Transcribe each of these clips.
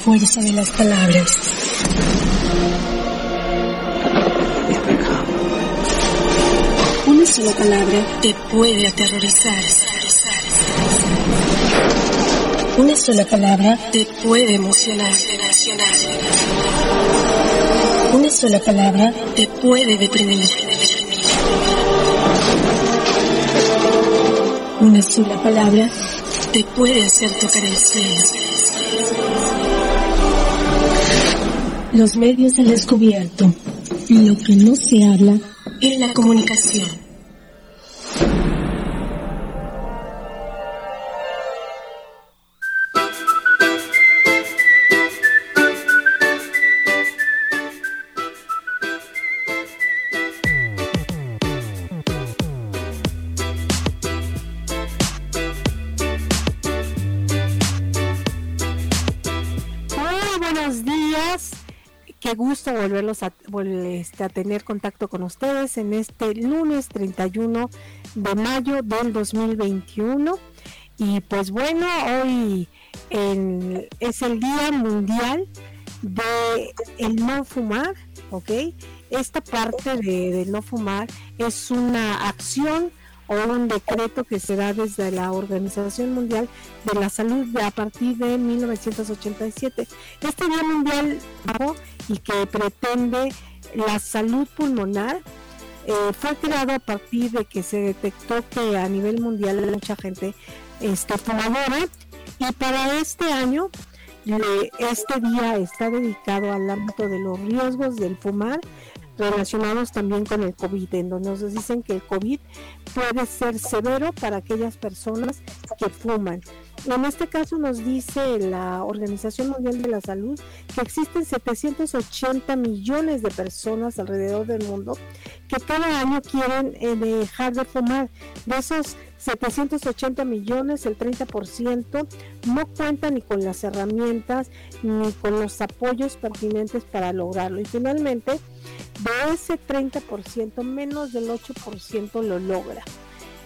fuerza de las palabras. Una sola palabra te puede aterrorizar. Una sola palabra te puede emocionar. Una sola palabra te puede deprimir. Una sola palabra te puede hacer tocar el cielo. Los medios han descubierto lo que no se habla es la comunicación. Volverlos a, este, a tener contacto con ustedes en este lunes 31 de mayo del 2021. Y pues bueno, hoy es el Día Mundial de el no fumar, ¿ok? Esta parte de, de no fumar es una acción o un decreto que se da desde la Organización Mundial de la Salud a partir de 1987. Este Día Mundial y que pretende la salud pulmonar eh, fue creado a partir de que se detectó que a nivel mundial mucha gente está fumadora y para este año este día está dedicado al ámbito de los riesgos del fumar relacionados también con el COVID, en donde nos dicen que el COVID puede ser severo para aquellas personas que fuman. En este caso nos dice la Organización Mundial de la Salud que existen 780 millones de personas alrededor del mundo que cada año quieren eh, dejar de fumar. De esos 780 millones, el 30% no cuenta ni con las herramientas ni con los apoyos pertinentes para lograrlo. Y finalmente, de ese 30%, menos del 8% lo logra.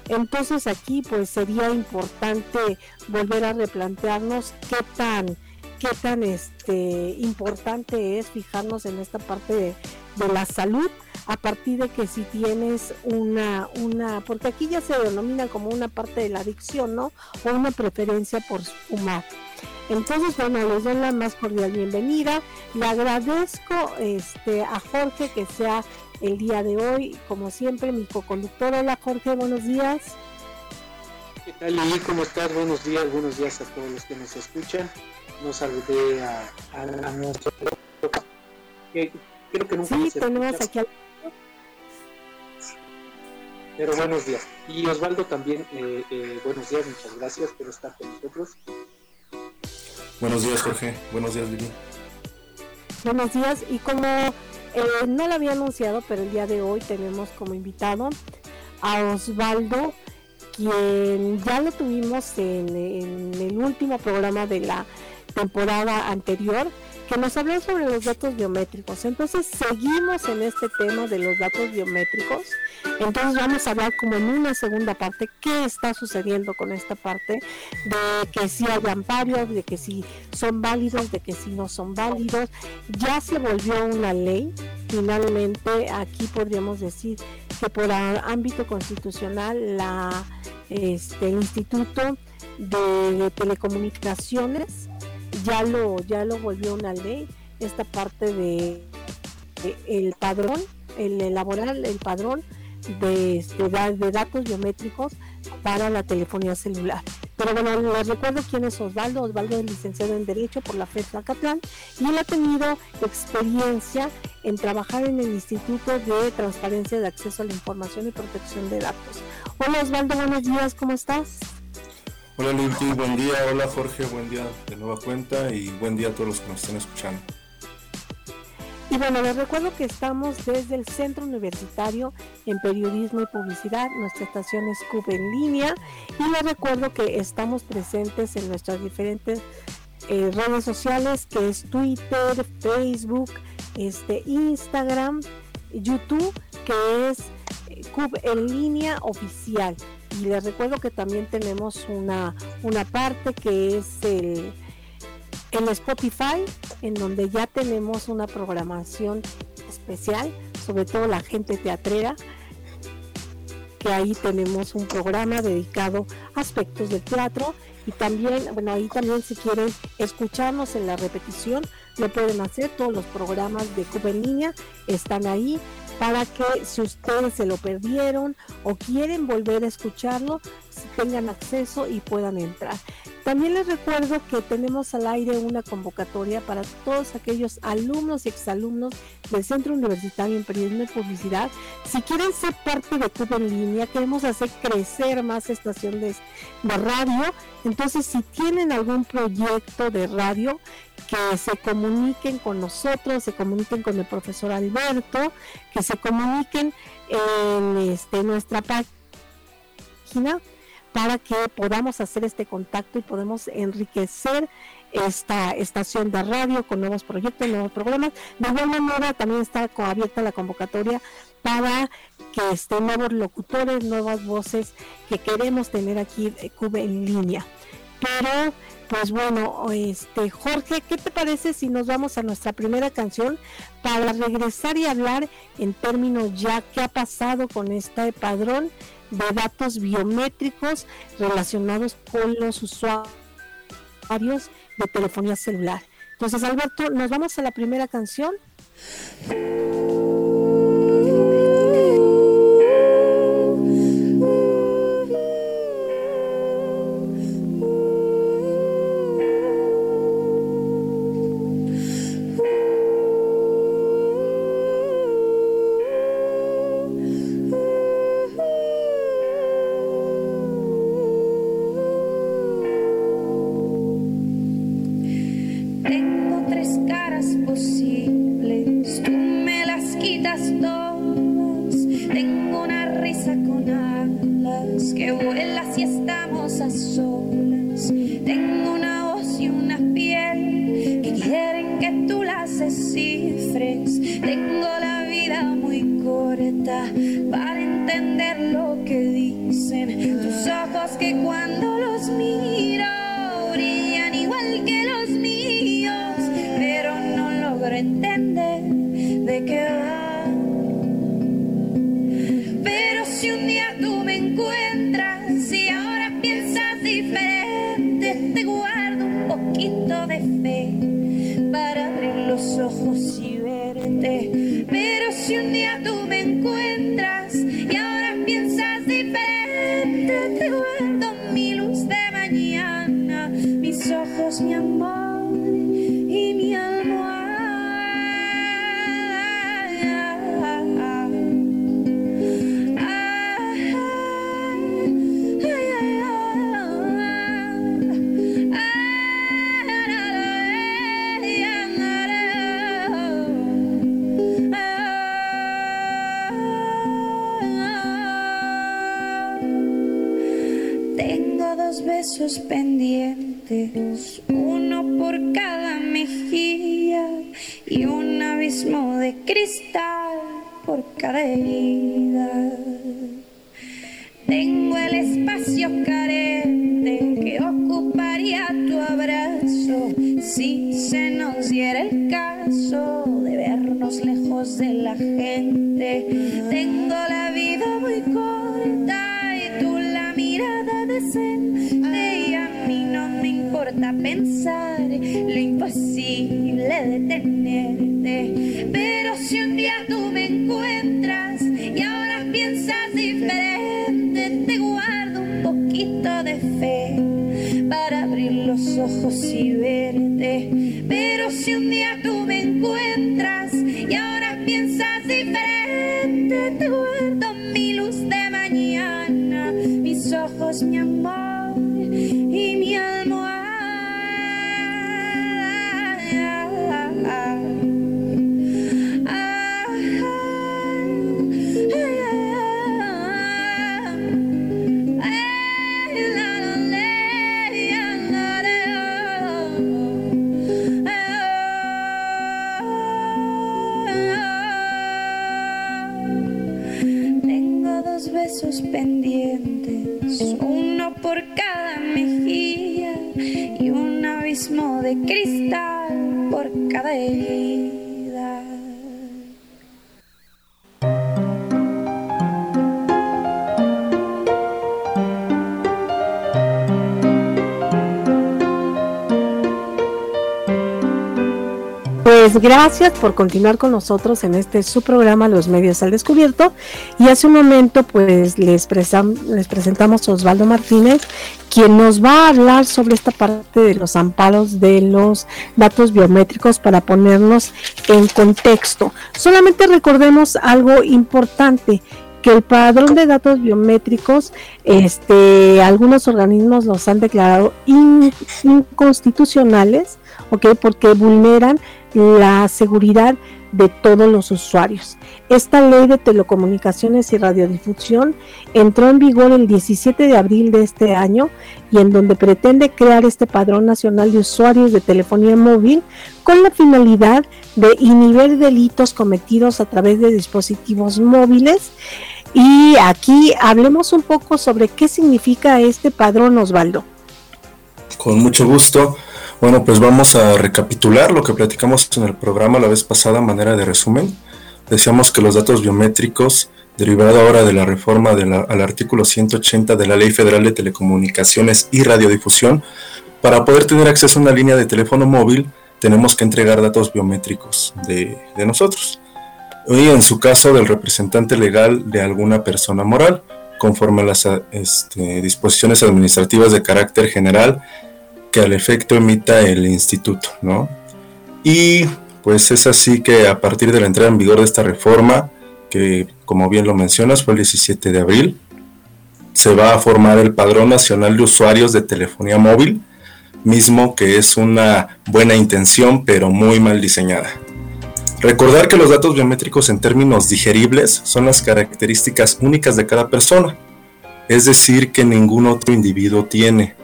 Entonces aquí pues sería importante volver a replantearnos qué tan qué tan este importante es fijarnos en esta parte de, de la salud a partir de que si tienes una, una, porque aquí ya se denomina como una parte de la adicción, ¿no? O una preferencia por fumar. Entonces, bueno, les doy la más cordial bienvenida. Le agradezco este, a Jorge que sea el día de hoy, como siempre, mi co-conductor. Hola Jorge, buenos días. ¿Qué tal, Lili? ¿Cómo estás? Buenos días, buenos días a todos los que nos escuchan. Nos saludé a, a, nuestro... Que, creo que nunca sí, tenemos aquí Pero buenos días. Y Osvaldo también, eh, eh, buenos días, muchas gracias por estar con nosotros. Buenos días, Jorge. Buenos días, Lili. Buenos días. Y como eh, no lo había anunciado, pero el día de hoy tenemos como invitado a Osvaldo, quien ya lo tuvimos en, en el último programa de la temporada anterior que nos habló sobre los datos biométricos. Entonces seguimos en este tema de los datos biométricos. Entonces vamos a hablar como en una segunda parte qué está sucediendo con esta parte de que si hay amparios, de que si son válidos, de que si no son válidos. Ya se volvió una ley. Finalmente aquí podríamos decir que por ámbito constitucional la este, el Instituto de Telecomunicaciones ya lo, ya lo volvió una ley, esta parte de, el padrón, el elaborar el padrón de, de, datos biométricos para la telefonía celular. Pero bueno, les recuerdo quién es Osvaldo. Osvaldo es licenciado en Derecho por la FED Zacatlán y él ha tenido experiencia en trabajar en el Instituto de Transparencia de Acceso a la Información y Protección de Datos. Hola Osvaldo, buenos días, ¿cómo estás? Hola Lili, buen día. Hola Jorge, buen día de nueva cuenta y buen día a todos los que nos estén escuchando. Y bueno, les recuerdo que estamos desde el Centro Universitario en Periodismo y Publicidad, nuestra estación es CUB en línea, y les recuerdo que estamos presentes en nuestras diferentes eh, redes sociales, que es Twitter, Facebook, este, Instagram, YouTube, que es eh, CUB en línea oficial. Y les recuerdo que también tenemos una, una parte que es el, en Spotify, en donde ya tenemos una programación especial, sobre todo la gente teatrera, que ahí tenemos un programa dedicado a aspectos del teatro y también, bueno, ahí también si quieren escucharnos en la repetición, lo pueden hacer, todos los programas de Cuba en línea están ahí para que si ustedes se lo perdieron o quieren volver a escucharlo, tengan acceso y puedan entrar. También les recuerdo que tenemos al aire una convocatoria para todos aquellos alumnos y exalumnos del Centro Universitario en Periodismo y Publicidad. Si quieren ser parte de Cuba en Línea, queremos hacer crecer más estaciones de radio. Entonces, si tienen algún proyecto de radio, que se comuniquen con nosotros, se comuniquen con el profesor Alberto, que se comuniquen en este, nuestra página para que podamos hacer este contacto y podemos enriquecer esta estación de radio con nuevos proyectos, nuevos programas. De igual manera también está abierta la convocatoria para que estén nuevos locutores, nuevas voces que queremos tener aquí de Cuba en línea. Pero pues bueno, este Jorge, ¿qué te parece si nos vamos a nuestra primera canción para regresar y hablar en términos ya qué ha pasado con este padrón de datos biométricos relacionados con los usuarios de telefonía celular. Entonces, Alberto, nos vamos a la primera canción. que cuando away. Pendientes, uno por cada mejilla y una por Pues gracias por continuar con nosotros en este su programa Los Medios al Descubierto. Y hace un momento pues les, les presentamos a Osvaldo Martínez, quien nos va a hablar sobre esta parte de los amparos de los datos biométricos para ponernos en contexto. Solamente recordemos algo importante que el padrón de datos biométricos, este, algunos organismos los han declarado inconstitucionales, ¿ok? Porque vulneran la seguridad de todos los usuarios. Esta ley de telecomunicaciones y radiodifusión entró en vigor el 17 de abril de este año y en donde pretende crear este padrón nacional de usuarios de telefonía móvil con la finalidad de inhibir delitos cometidos a través de dispositivos móviles. Y aquí hablemos un poco sobre qué significa este padrón, Osvaldo. Con mucho gusto. Bueno, pues vamos a recapitular lo que platicamos en el programa la vez pasada, manera de resumen. Decíamos que los datos biométricos, derivado ahora de la reforma al artículo 180 de la Ley Federal de Telecomunicaciones y Radiodifusión, para poder tener acceso a una línea de teléfono móvil, tenemos que entregar datos biométricos de, nosotros. Y en su caso, del representante legal de alguna persona moral, conforme a las este, disposiciones administrativas de carácter general que al efecto emita el instituto, ¿no? Y pues es así que a partir de la entrada en vigor de esta reforma, que como bien lo mencionas fue el 17 de abril, se va a formar el Padrón Nacional de Usuarios de Telefonía Móvil, mismo que es una buena intención pero muy mal diseñada. Recordar que los datos biométricos en términos digeribles son las características únicas de cada persona, es decir, que ningún otro individuo tiene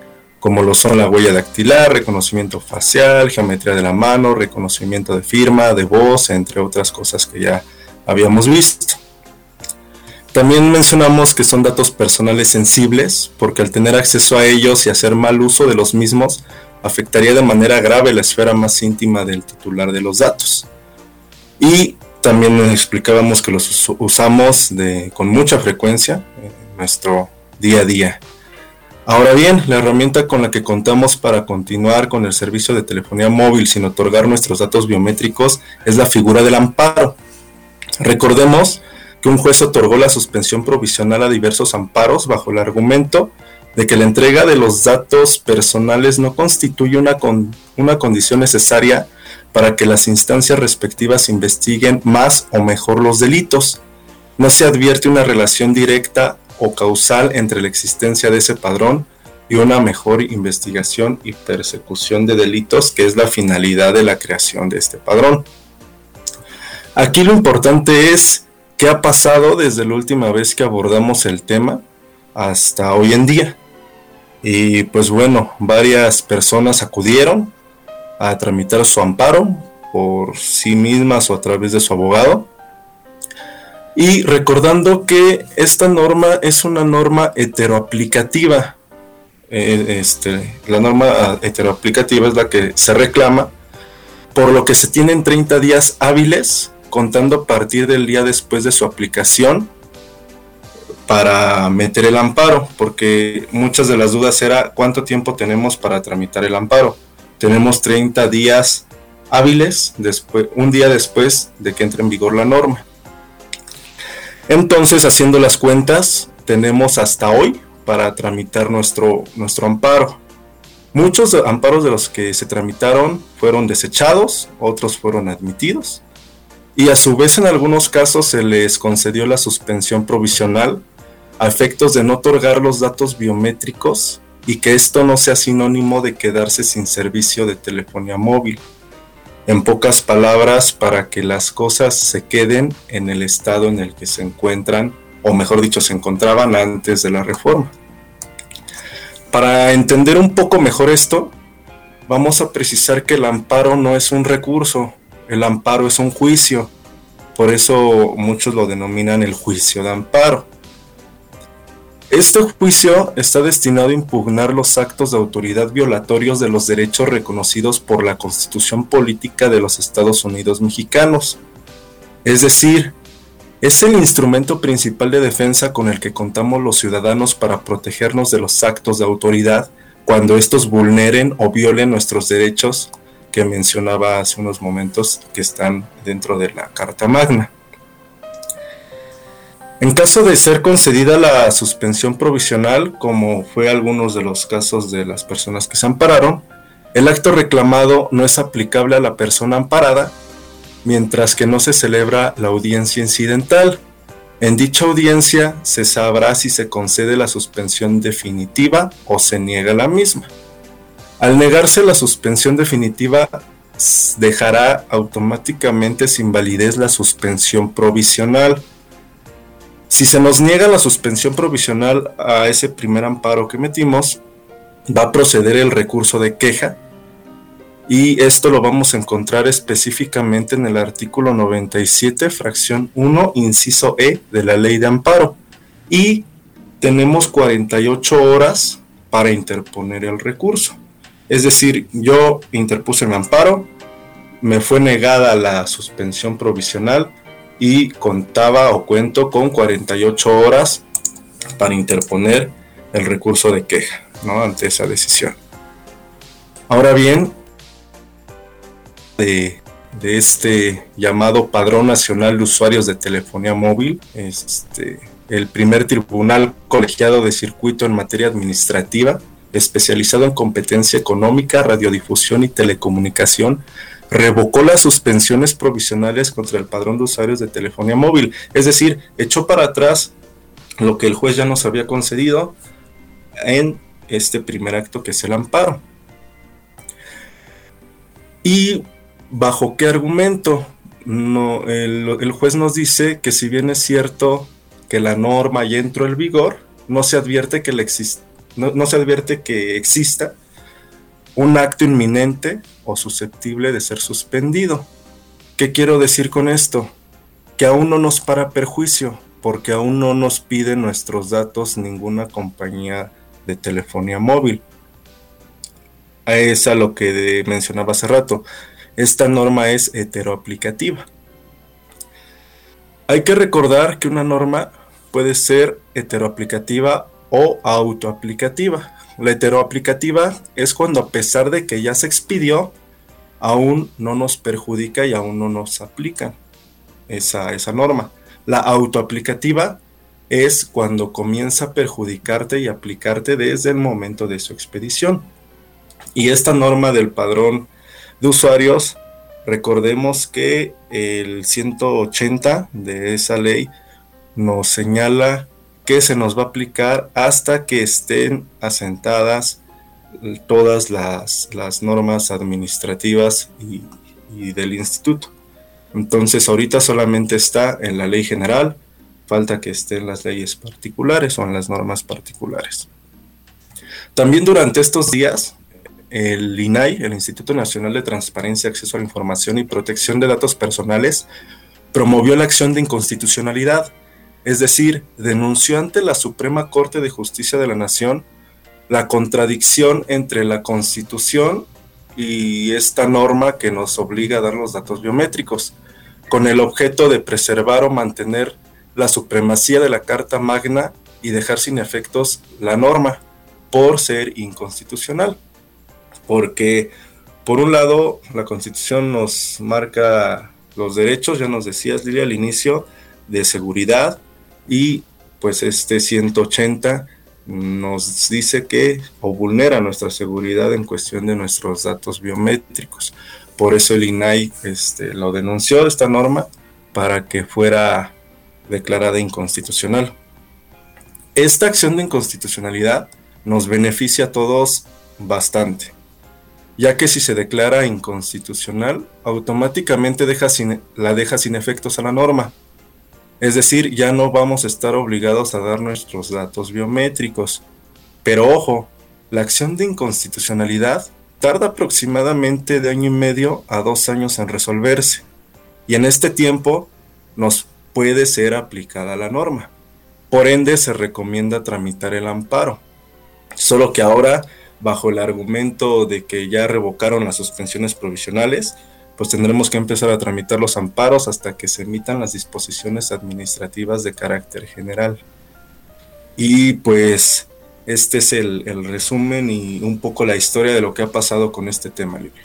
como lo son la huella dactilar, reconocimiento facial, geometría de la mano, reconocimiento de firma, de voz, entre otras cosas que ya habíamos visto. También mencionamos que son datos personales sensibles, porque al tener acceso a ellos y hacer mal uso de los mismos, afectaría de manera grave la esfera más íntima del titular de los datos. Y también explicábamos que los usamos con mucha frecuencia en nuestro día a día. Ahora bien, la herramienta con la que contamos para continuar con el servicio de telefonía móvil sin otorgar nuestros datos biométricos es la figura del amparo. Recordemos que un juez otorgó la suspensión provisional a diversos amparos bajo el argumento de que la entrega de los datos personales no constituye una, una condición necesaria para que las instancias respectivas investiguen más o mejor los delitos. No se advierte una relación directa o causal entre la existencia de ese padrón y una mejor investigación y persecución de delitos, que es la finalidad de la creación de este padrón. Aquí lo importante es qué ha pasado desde la última vez que abordamos el tema hasta hoy en día. Y pues bueno, varias personas acudieron a tramitar su amparo por sí mismas o a través de su abogado. Y recordando que esta norma es una norma heteroaplicativa. Eh, este, la norma ah, heteroaplicativa es la que se reclama, por lo que se tienen 30 días hábiles, contando a partir del día después de su aplicación, para meter el amparo, porque muchas de las dudas era cuánto tiempo tenemos para tramitar el amparo. Tenemos 30 días hábiles, después, un día después de que entre en vigor la norma. Entonces, haciendo las cuentas, tenemos hasta hoy para tramitar nuestro, nuestro amparo. Muchos amparos de los que se tramitaron fueron desechados, otros fueron admitidos y a su vez en algunos casos se les concedió la suspensión provisional a efectos de no otorgar los datos biométricos y que esto no sea sinónimo de quedarse sin servicio de telefonía móvil en pocas palabras, para que las cosas se queden en el estado en el que se encuentran, o mejor dicho, se encontraban antes de la reforma. Para entender un poco mejor esto, vamos a precisar que el amparo no es un recurso, el amparo es un juicio. Por eso muchos lo denominan el juicio de amparo. Este juicio está destinado a impugnar los actos de autoridad violatorios de los derechos reconocidos por la Constitución Política de los Estados Unidos Mexicanos. Es decir, es el instrumento principal de defensa con el que contamos los ciudadanos para protegernos de los actos de autoridad cuando estos vulneren o violen nuestros derechos que mencionaba hace unos momentos que están dentro de la Carta Magna. En caso de ser concedida la suspensión provisional, como fue algunos de los casos de las personas que se ampararon, el acto reclamado no es aplicable a la persona amparada mientras que no se celebra la audiencia incidental. En dicha audiencia se sabrá si se concede la suspensión definitiva o se niega la misma. Al negarse la suspensión definitiva, dejará automáticamente sin validez la suspensión provisional si se nos niega la suspensión provisional a ese primer amparo que metimos, va a proceder el recurso de queja y esto lo vamos a encontrar específicamente en el artículo 97, fracción 1, inciso E de la ley de amparo. Y tenemos 48 horas para interponer el recurso. Es decir, yo interpuse el amparo, me fue negada la suspensión provisional, y contaba o cuento con 48 horas para interponer el recurso de queja ¿no? ante esa decisión. Ahora bien, de, de, este llamado Padrón Nacional de Usuarios de Telefonía Móvil, este, el primer tribunal colegiado de circuito en materia administrativa, especializado en competencia económica, radiodifusión y telecomunicación, revocó las suspensiones provisionales contra el padrón de usuarios de telefonía móvil. Es decir, echó para atrás lo que el juez ya nos había concedido en este primer acto que es el amparo. ¿Y bajo qué argumento? No, el, juez nos dice que si bien es cierto que la norma ya entró en vigor, no se advierte que, no se advierte que exista un acto inminente o susceptible de ser suspendido. ¿Qué quiero decir con esto? Que aún no nos para perjuicio, porque aún no nos pide nuestros datos ninguna compañía de telefonía móvil. Es a lo que mencionaba hace rato. Esta norma es heteroaplicativa. Hay que recordar que una norma puede ser heteroaplicativa o autoaplicativa. La heteroaplicativa es cuando a pesar de que ya se expidió, aún no nos perjudica y aún no nos aplica esa, esa norma. La autoaplicativa es cuando comienza a perjudicarte y aplicarte desde el momento de su expedición. Y esta norma del padrón de usuarios, recordemos que el 180 de esa ley nos señala que se nos va a aplicar hasta que estén asentadas todas las, normas administrativas y, y, del instituto. Entonces ahorita solamente está en la ley general, falta que esté en las leyes particulares o en las normas particulares. También durante estos días, el INAI, el Instituto Nacional de Transparencia, Acceso a la Información y Protección de Datos Personales, promovió la acción de inconstitucionalidad es decir, denunció ante la Suprema Corte de Justicia de la Nación la contradicción entre la Constitución y esta norma que nos obliga a dar los datos biométricos, con el objeto de preservar o mantener la supremacía de la Carta Magna y dejar sin efectos la norma por ser inconstitucional. Porque, por un lado, la Constitución nos marca los derechos, ya nos decías, Lilia, al inicio, de seguridad, y pues este 180 nos dice que o vulnera nuestra seguridad en cuestión de nuestros datos biométricos. Por eso el INAI este, lo denunció esta norma para que fuera declarada inconstitucional. Esta acción de inconstitucionalidad nos beneficia a todos bastante, ya que si se declara inconstitucional, automáticamente deja la deja sin efectos a la norma es decir, ya no vamos a estar obligados a dar nuestros datos biométricos. Pero ojo, la acción de inconstitucionalidad tarda aproximadamente de año y medio a dos años en resolverse. Y en este tiempo nos puede ser aplicada la norma. Por ende, se recomienda tramitar el amparo. Solo que ahora, bajo el argumento de que ya revocaron las suspensiones provisionales, pues tendremos que empezar a tramitar los amparos hasta que se emitan las disposiciones administrativas de carácter general. Y pues este es el, resumen y un poco la historia de lo que ha pasado con este tema, Libre.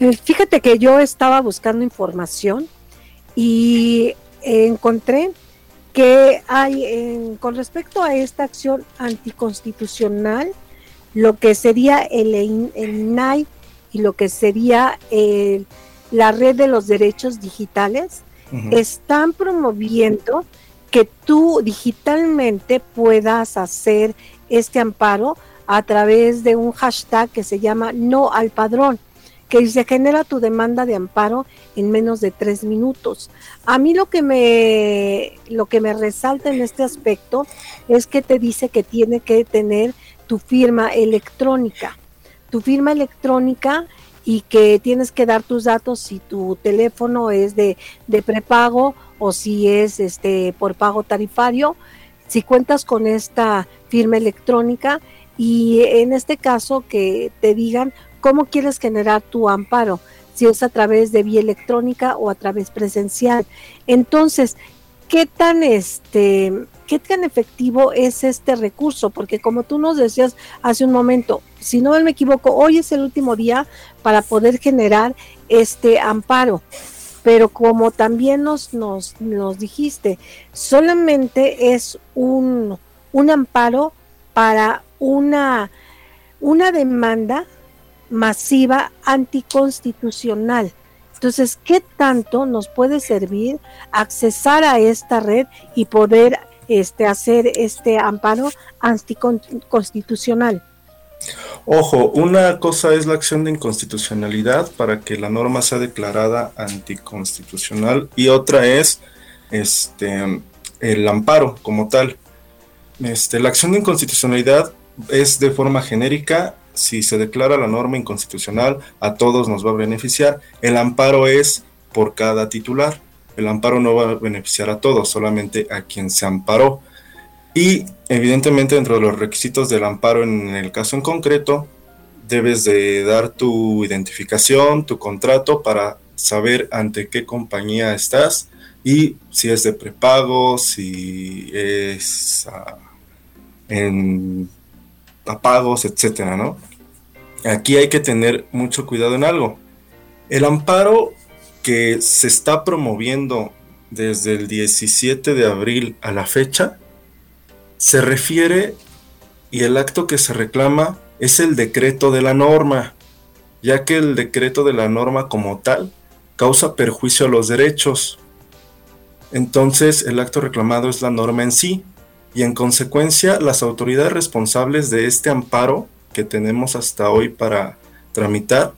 Eh, fíjate que yo estaba buscando información y encontré que hay con respecto a esta acción anticonstitucional, lo que sería el, el INAI y lo que sería la red de los derechos digitales, están promoviendo que tú digitalmente puedas hacer este amparo a través de un hashtag que se llama no al padrón que se genera tu demanda de amparo en menos de tres minutos. A mí lo que me lo que me resalta en este aspecto es que te dice que tiene que tener tu firma electrónica tu firma electrónica y que tienes que dar tus datos si tu teléfono es de, prepago o si es este por pago tarifario, si cuentas con esta firma electrónica y en este caso que te digan cómo quieres generar tu amparo, si es a través de vía electrónica o a través presencial. Entonces, ¿qué tan este qué tan efectivo es este recurso? Porque como tú nos decías hace un momento, si no me equivoco, hoy es el último día para poder generar este amparo. Pero como también nos, nos, nos dijiste, solamente es un, un amparo para una, una demanda masiva anticonstitucional. Entonces, ¿qué tanto nos puede servir accesar a esta red y poder este, hacer este amparo anticonstitucional? Ojo, una cosa es la acción de inconstitucionalidad para que la norma sea declarada anticonstitucional y otra es este el amparo como tal. Este, la acción de inconstitucionalidad es de forma genérica, si se declara la norma inconstitucional, a todos nos va a beneficiar. El amparo es por cada titular. El amparo no va a beneficiar a todos, solamente a quien se amparó. Y evidentemente dentro de los requisitos del amparo en el caso en concreto, debes de dar tu identificación, tu contrato para saber ante qué compañía estás y si es de prepago, si es uh, en apagos, etcétera, ¿no? Aquí hay que tener mucho cuidado en algo. El amparo que se está promoviendo desde el 17 de abril a la fecha se refiere y el acto que se reclama es el decreto de la norma, ya que el decreto de la norma como tal causa perjuicio a los derechos. Entonces el acto reclamado es la norma en sí y en consecuencia las autoridades responsables de este amparo que tenemos hasta hoy para tramitar,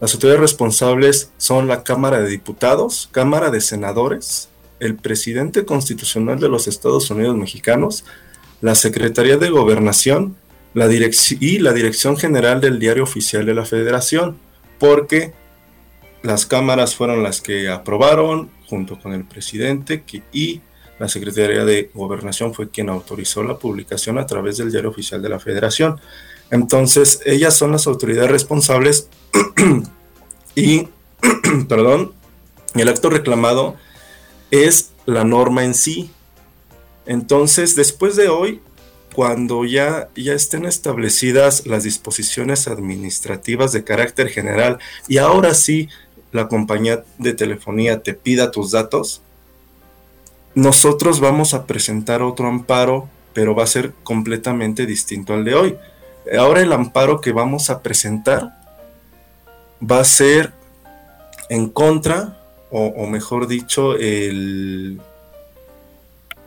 las autoridades responsables son la Cámara de Diputados, Cámara de Senadores, el presidente constitucional de los Estados Unidos mexicanos, la Secretaría de Gobernación la y la Dirección General del Diario Oficial de la Federación, porque las cámaras fueron las que aprobaron junto con el presidente y la Secretaría de Gobernación fue quien autorizó la publicación a través del Diario Oficial de la Federación. Entonces, ellas son las autoridades responsables y, perdón, el acto reclamado es la norma en sí, entonces, después de hoy, cuando ya, ya estén establecidas las disposiciones administrativas de carácter general y ahora sí la compañía de telefonía te pida tus datos, nosotros vamos a presentar otro amparo, pero va a ser completamente distinto al de hoy. Ahora el amparo que vamos a presentar va a ser en contra, o, mejor dicho, el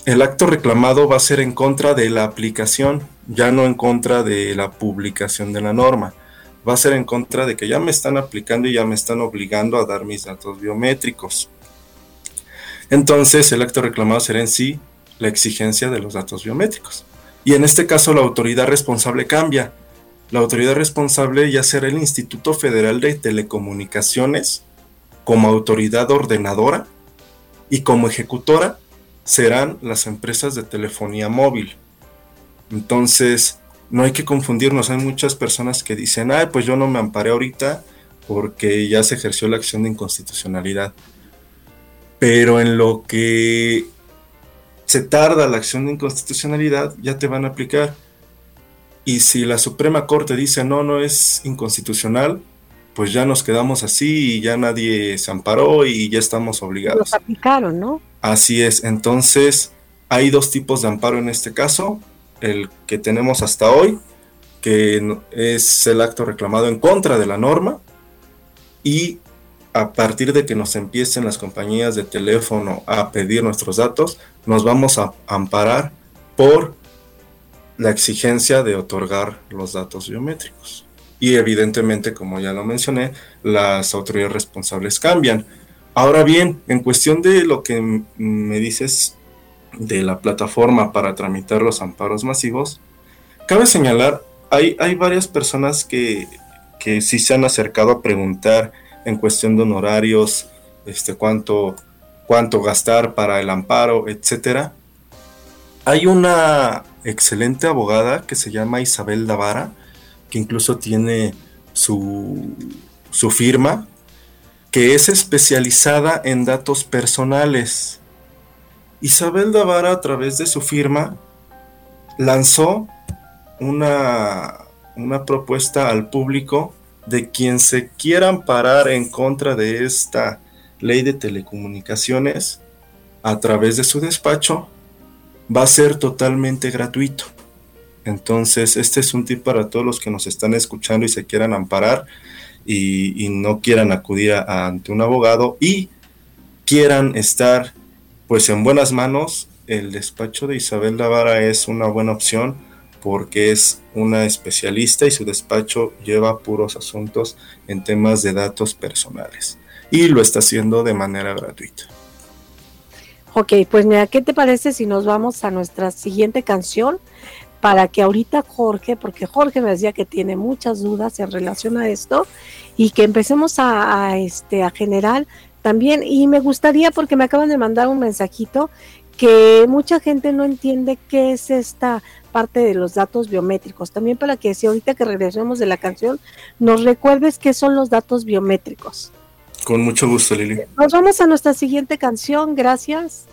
el acto reclamado va a ser en contra de la aplicación, ya no en contra de la publicación de la norma. Va a ser en contra de que ya me están aplicando y ya me están obligando a dar mis datos biométricos. Entonces, el acto reclamado será en sí la exigencia de los datos biométricos. Y en este caso, la autoridad responsable cambia. La autoridad responsable ya será el Instituto Federal de Telecomunicaciones como autoridad ordenadora y como ejecutora serán las empresas de telefonía móvil. Entonces, no hay que confundirnos. Hay muchas personas que dicen, ay, pues yo no me amparé ahorita porque ya se ejerció la acción de inconstitucionalidad. Pero en lo que se tarda la acción de inconstitucionalidad, ya te van a aplicar. Y si la Suprema Corte dice no, no es inconstitucional, pues ya nos quedamos así y ya nadie se amparó y ya estamos obligados. Los aplicaron, ¿no? Así es. Entonces, hay dos tipos de amparo en este caso el que tenemos hasta hoy, que es el acto reclamado en contra de la norma, y a partir de que nos empiecen las compañías de teléfono a pedir nuestros datos, nos vamos a amparar por la exigencia de otorgar los datos biométricos. Y evidentemente, como ya lo mencioné, las autoridades responsables cambian. Ahora bien, en cuestión de lo que me dices de la plataforma para tramitar los amparos masivos, cabe señalar, hay, hay varias personas que, que sí se han acercado a preguntar en cuestión de honorarios, este, cuánto, cuánto gastar para el amparo, etcétera. Hay una excelente abogada que se llama Isabel Davara, que incluso tiene su, su firma, que es especializada en datos personales. Isabel Davara, a través de su firma, lanzó una, una propuesta al público de quien se quiera amparar en contra de esta ley de telecomunicaciones a través de su despacho va a ser totalmente gratuito. Entonces, este es un tip para todos los que nos están escuchando y se quieran amparar y, no quieran acudir ante un abogado y quieran estar pues en buenas manos, el despacho de Isabel Lavara es una buena opción porque es una especialista y su despacho lleva puros asuntos en temas de datos personales y lo está haciendo de manera gratuita. Ok, pues mira, ¿qué te parece si nos vamos a nuestra siguiente canción? Para que ahorita Jorge, porque Jorge me decía que tiene muchas dudas en relación a esto, y que empecemos a, a este, a generar también. Y me gustaría, porque me acaban de mandar un mensajito, que mucha gente no entiende qué es esta parte de los datos biométricos. También para que si ahorita que regresemos de la canción, nos recuerdes qué son los datos biométricos. Con mucho gusto, Lili. Nos vamos a nuestra siguiente canción. Gracias.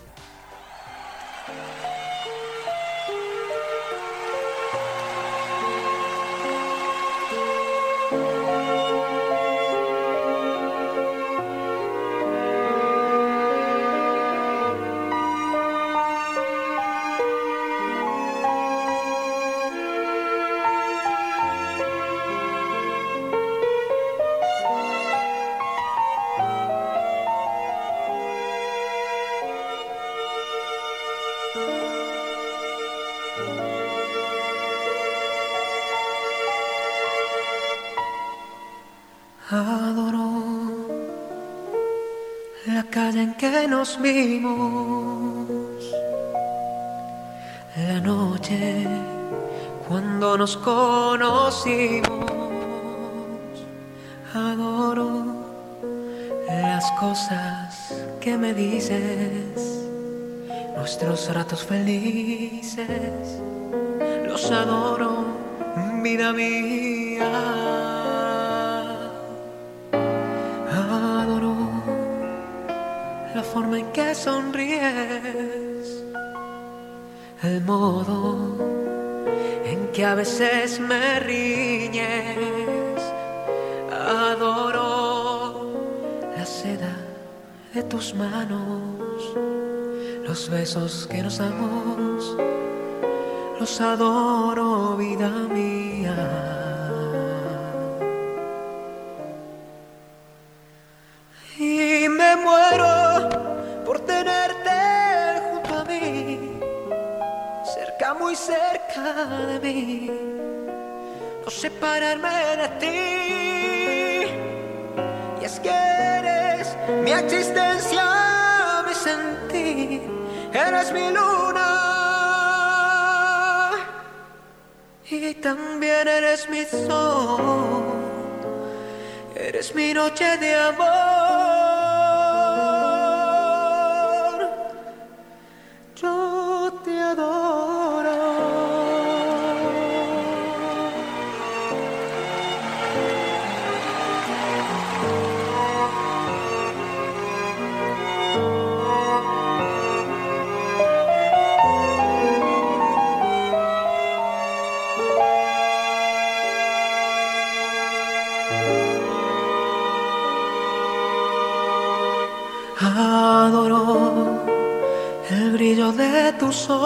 Cuando muy cerca de mí, no separarme de ti. Y es que eres mi existencia, mi sentir, eres mi luna. Y también eres mi sol, eres mi noche de amor.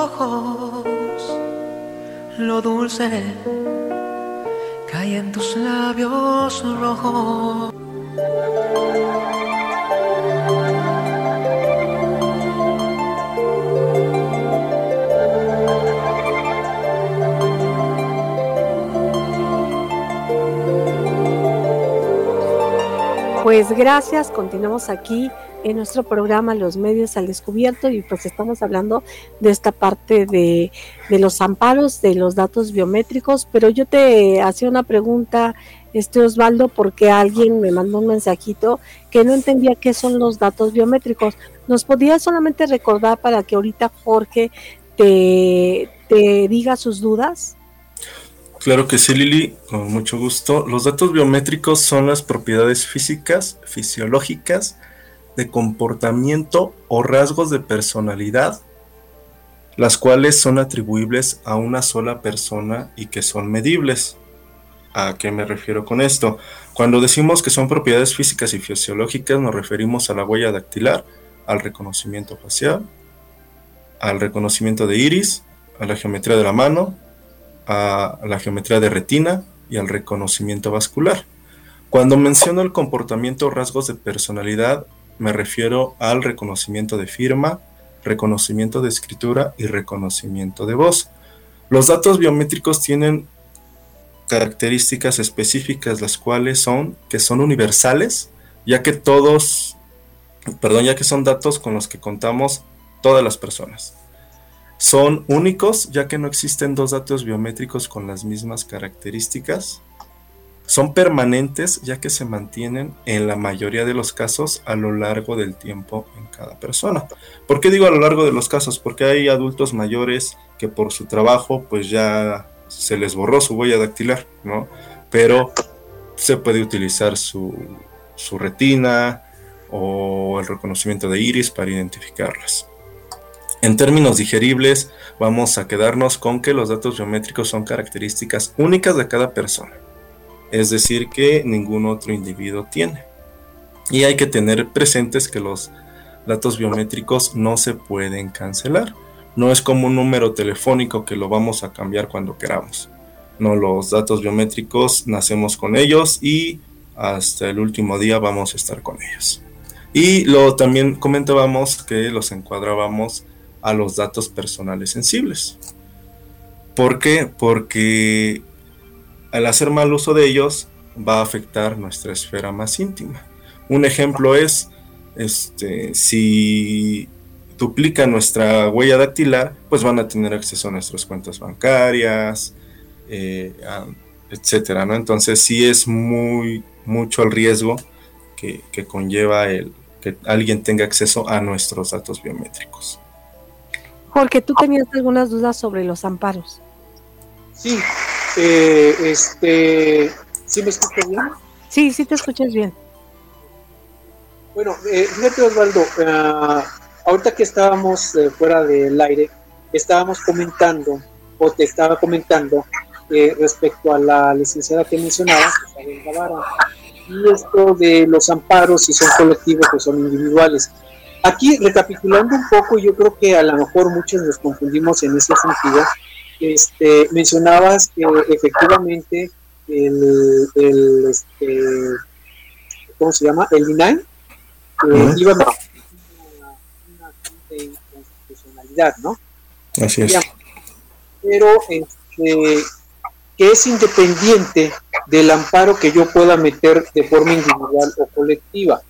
Ojos, lo dulce cae en tus labios rojos. Pues gracias, continuamos aquí en nuestro programa Los Medios al Descubierto y pues estamos hablando de esta parte de, los amparos, de los datos biométricos, pero yo te hacía una pregunta, este Osvaldo, porque alguien me mandó un mensajito que no entendía qué son los datos biométricos. ¿Nos podías solamente recordar para que ahorita Jorge te, te diga sus dudas? Claro que sí, Lili, con mucho gusto. Los datos biométricos son las propiedades físicas, fisiológicas, de comportamiento o rasgos de personalidad, las cuales son atribuibles a una sola persona y que son medibles. ¿A qué me refiero con esto? Cuando decimos que son propiedades físicas y fisiológicas, nos referimos a la huella dactilar, al reconocimiento facial, al reconocimiento de iris, a la geometría de la mano, a la geometría de retina y al reconocimiento vascular. Cuando menciono el comportamiento o rasgos de personalidad, me refiero al reconocimiento de firma, reconocimiento de escritura y reconocimiento de voz. Los datos biométricos tienen características específicas, las cuales son que son universales, ya que todos, perdón, ya que son datos con los que contamos todas las personas. Son únicos ya que no existen dos datos biométricos con las mismas características. Son permanentes ya que se mantienen en la mayoría de los casos a lo largo del tiempo en cada persona. ¿Por qué digo a lo largo de los casos? Porque hay adultos mayores que por su trabajo pues ya se les borró su huella dactilar, ¿no? Pero se puede utilizar su, retina o el reconocimiento de iris para identificarlas. En términos digeribles, vamos a quedarnos con que los datos biométricos son características únicas de cada persona, es decir, que ningún otro individuo tiene. Y hay que tener presentes que los datos biométricos no se pueden cancelar. No es como un número telefónico que lo vamos a cambiar cuando queramos. No, los datos biométricos nacemos con ellos y hasta el último día vamos a estar con ellos. Y lo también comentábamos que los encuadrábamos a los datos personales sensibles. ¿Por qué? Porque al hacer mal uso de ellos va a afectar nuestra esfera más íntima. Un ejemplo es, este, si duplica nuestra huella dactilar, pues van a tener acceso a nuestras cuentas bancarias, eh, etcétera, ¿no? Entonces sí es muy mucho el riesgo que, que conlleva el que alguien tenga acceso a nuestros datos biométricos. Porque tú tenías algunas dudas sobre los amparos. Sí, eh, este, ¿sí me escuchas bien? Sí, sí te escuchas bien. Bueno, eh, fíjate Osvaldo, uh, ahorita que estábamos eh, fuera del aire, estábamos comentando, o te estaba comentando, eh, respecto a la licenciada que mencionabas, y esto de los amparos, si son colectivos o son individuales. Aquí, recapitulando un poco, yo creo que a lo mejor muchos nos confundimos en ese sentido. Este, mencionabas que efectivamente el, el este, ¿cómo se llama? El INAI eh, iba a una, una de inconstitucionalidad, ¿no? Así es. Pero este, que es independiente del amparo que yo pueda meter de forma individual o colectiva.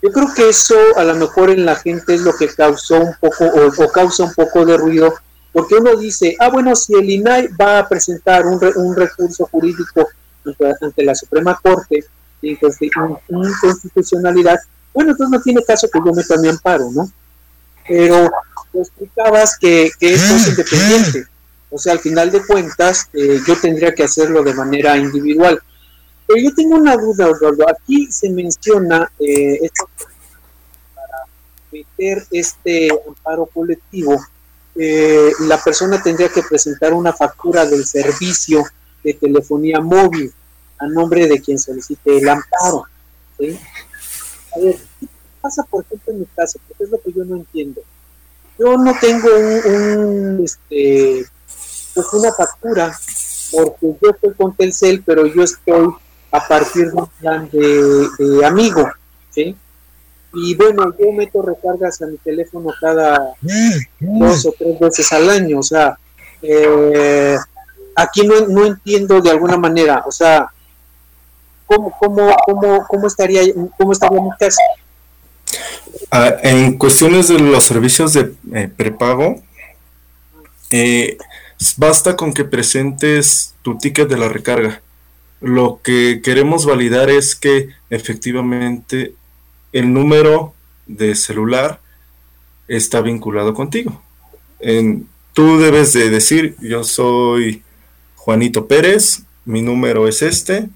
Yo creo que eso a lo mejor en la gente es lo que causó un poco o, causa un poco de ruido, porque uno dice, ah, bueno, si el INAI va a presentar un, un recurso jurídico ante, la Suprema Corte de inconstitucionalidad, bueno, entonces no tiene caso que yo meta mi amparo, ¿no? Pero explicabas que, que esto es independiente, o sea, al final de cuentas, eh, yo tendría que hacerlo de manera individual. Pero yo tengo una duda, Osvaldo. Aquí se menciona eh, para meter este amparo colectivo, eh, la persona tendría que presentar una factura del servicio de telefonía móvil a nombre de quien solicite el amparo. A ver, ¿qué pasa, por ejemplo, en mi caso? Porque es lo que yo no entiendo. yo no tengo un, este, pues una factura, porque yo estoy con Telcel, pero yo estoy a partir de un plan de, amigo, ¿sí? Y bueno, yo meto recargas a mi teléfono cada dos o tres veces al año, o sea, eh, aquí no, no entiendo de alguna manera, o sea, ¿cómo, cómo, cómo, cómo estaría, cómo estaría mi casa? Ah, en cuestiones de los servicios de eh, prepago, eh, basta con que presentes tu ticket de la recarga. Lo que queremos validar es que efectivamente el número de celular está vinculado contigo. tú debes de decir, yo soy Juanito Pérez, mi número es este,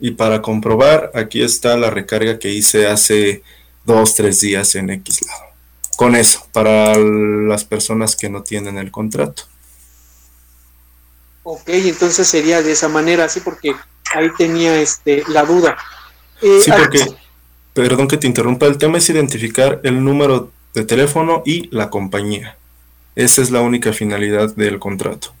y para comprobar, aquí está la recarga que hice hace dos, tres días en X lado. Con eso, para las personas que no tienen el contrato. Ok, entonces sería de esa manera, sí, porque ahí tenía este la duda. Eh, sí, porque, perdón que te interrumpa, el tema es identificar el número de teléfono y la compañía. Esa es la única finalidad del contrato.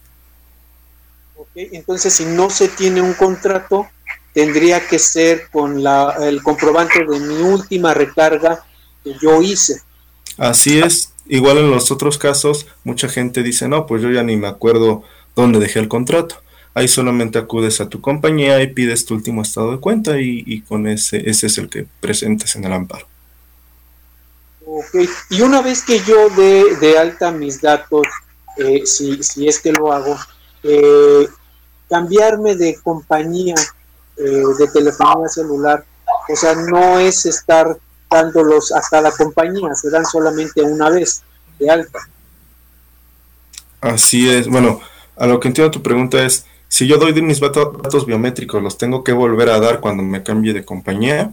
Ok, entonces si no se tiene un contrato, tendría que ser con la, el comprobante de mi última recarga que yo hice. Así es, igual en los otros casos, mucha gente dice, no, pues yo ya ni me acuerdo dónde dejé el contrato. Ahí solamente acudes a tu compañía y pides tu último estado de cuenta y, con ese, ese es el que presentes en el amparo. Ok, y una vez que yo dé de alta mis datos, eh, si, si, es que lo hago, eh, cambiarme de compañía eh, de telefonía celular. O sea, no es estar dándolos hasta la compañía, se dan solamente una vez de alta. Así es. Bueno, a lo que entiendo tu pregunta es, si yo doy de mis datos biométricos, ¿los tengo que volver a dar cuando me cambie de compañía?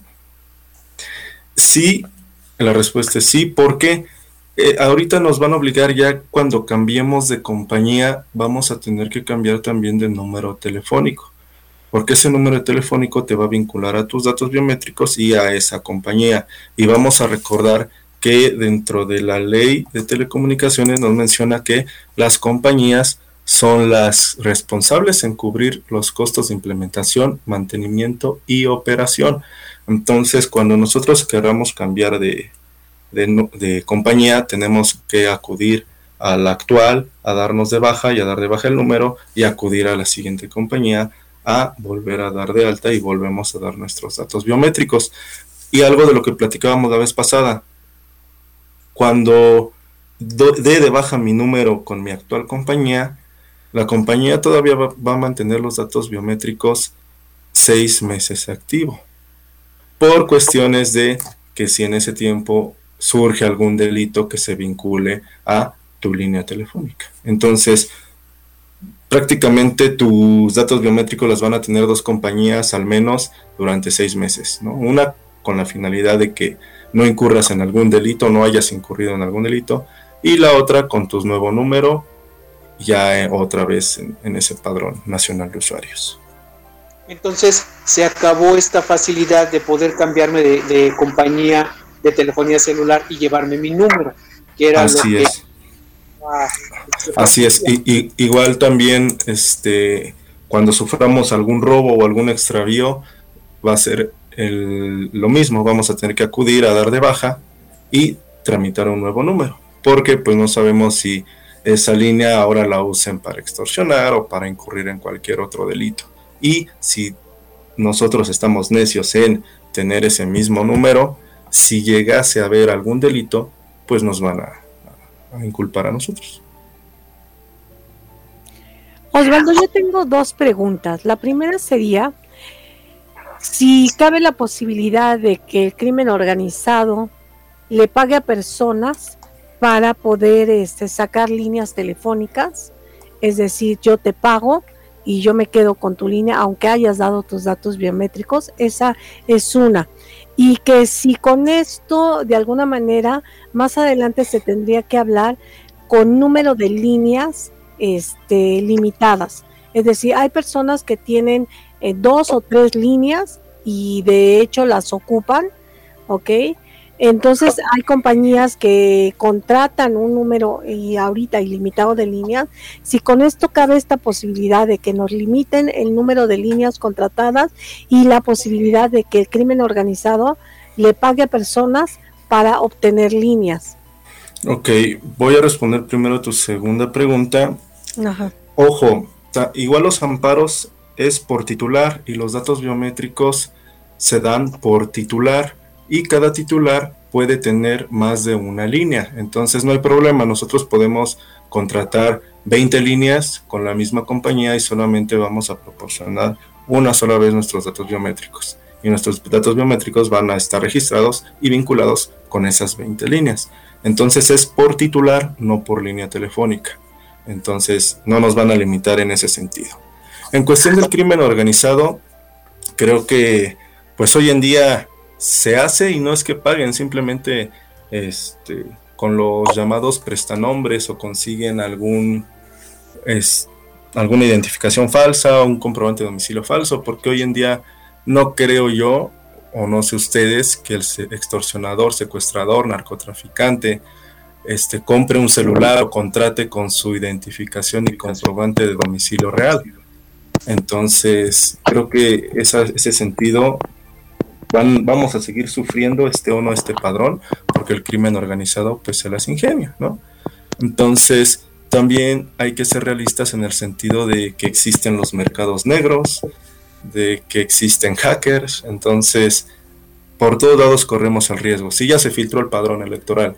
Sí, la respuesta es sí, porque eh, ahorita nos van a obligar ya cuando cambiemos de compañía, vamos a tener que cambiar también de número telefónico porque ese número telefónico te va a vincular a tus datos biométricos y a esa compañía. Y vamos a recordar que dentro de la ley de telecomunicaciones nos menciona que las compañías son las responsables en cubrir los costos de implementación, mantenimiento y operación. Entonces, cuando nosotros queramos cambiar de, de, compañía, tenemos que acudir a la actual, a darnos de baja y a dar de baja el número y acudir a la siguiente compañía a volver a dar de alta y volvemos a dar nuestros datos biométricos. Y algo de lo que platicábamos la vez pasada, cuando dé de baja mi número con mi actual compañía, la compañía todavía va, a mantener los datos biométricos seis meses activo. Por cuestiones de que si en ese tiempo surge algún delito que se vincule a tu línea telefónica. Entonces, prácticamente tus datos biométricos los van a tener dos compañías al menos durante seis meses. ¿no? Una con la finalidad de que no incurras en algún delito, no hayas incurrido en algún delito, y la otra con tu nuevo número, ya eh, otra vez en, ese padrón nacional de usuarios. Entonces se acabó esta facilidad de poder cambiarme de, compañía de telefonía celular y llevarme mi número, que era Así lo que es. Así es, y, igual también este, cuando suframos algún robo o algún extravío, va a ser lo mismo, vamos a tener que acudir a dar de baja y tramitar un nuevo número, porque pues no sabemos si esa línea ahora la usen para extorsionar o para incurrir en cualquier otro delito. Y si nosotros estamos necios en tener ese mismo número, si llegase a haber algún delito, pues nos van a inculpar a nosotros. Osvaldo, yo tengo dos preguntas. La primera sería si cabe la posibilidad de que el crimen organizado le pague a personas para poder este, sacar líneas telefónicas, es decir, yo te pago y yo me quedo con tu línea, aunque hayas dado tus datos biométricos, esa es una y que si con esto de alguna manera más adelante se tendría que hablar con número de líneas este, limitadas. Es decir, hay personas que tienen eh, dos o tres líneas y de hecho las ocupan, ¿ok? Entonces hay compañías que contratan un número y ahorita ilimitado de líneas. Si con esto cabe esta posibilidad de que nos limiten el número de líneas contratadas y la posibilidad de que el crimen organizado le pague a personas para obtener líneas. Ok, voy a responder primero a tu segunda pregunta. Ojo, igual los amparos es por titular y los datos biométricos se dan por titular y cada titular puede tener más de una línea. Entonces no hay problema, nosotros podemos contratar 20 líneas con la misma compañía y solamente vamos a proporcionar una sola vez nuestros datos biométricos. Y nuestros datos biométricos van a estar registrados y vinculados con esas 20 líneas. Entonces es por titular, no por línea telefónica. Entonces no nos van a limitar en ese sentido. En cuestión del crimen organizado, creo que pues hoy en día se hace y no es que paguen, simplemente este, con los llamados prestanombres o consiguen algún es, alguna identificación falsa o un comprobante de domicilio falso, porque hoy en día no creo yo, o no sé ustedes, que el extorsionador, secuestrador, narcotraficante, este, compre un celular o contrate con su identificación y comprobante de domicilio real. Entonces, creo que ese sentido vamos a seguir sufriendo este o no este padrón, porque el crimen organizado pues se las ingenia, ¿no? Entonces, también hay que ser realistas en el sentido de que existen los mercados negros, de que existen hackers, entonces por todos lados corremos el riesgo. Si ya se filtró el padrón electoral,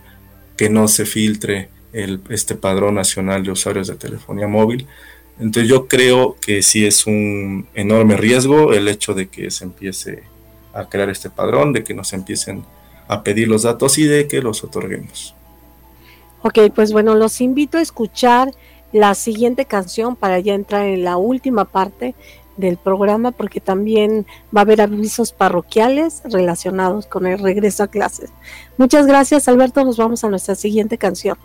que no se filtre este padrón nacional de usuarios de telefonía móvil. Entonces yo creo que sí es un enorme riesgo el hecho de que se empiece a crear este padrón, de que nos empiecen a pedir los datos y de que los otorguemos. Ok, pues bueno, los invito a escuchar la siguiente canción para ya entrar en la última parte del programa porque también va a haber avisos parroquiales relacionados con el regreso a clases. Muchas gracias Alberto, nos vamos a nuestra siguiente canción.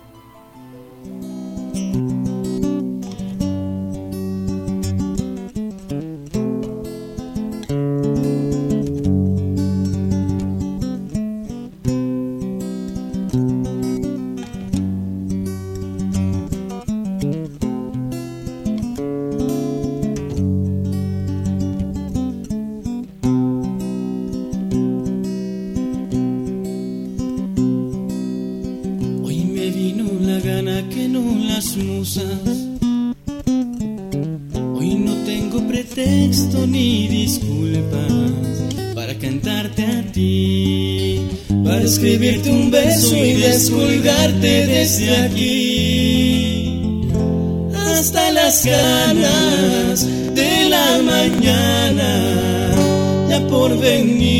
Descolgarte desde aquí hasta las ganas de la mañana ya por venir.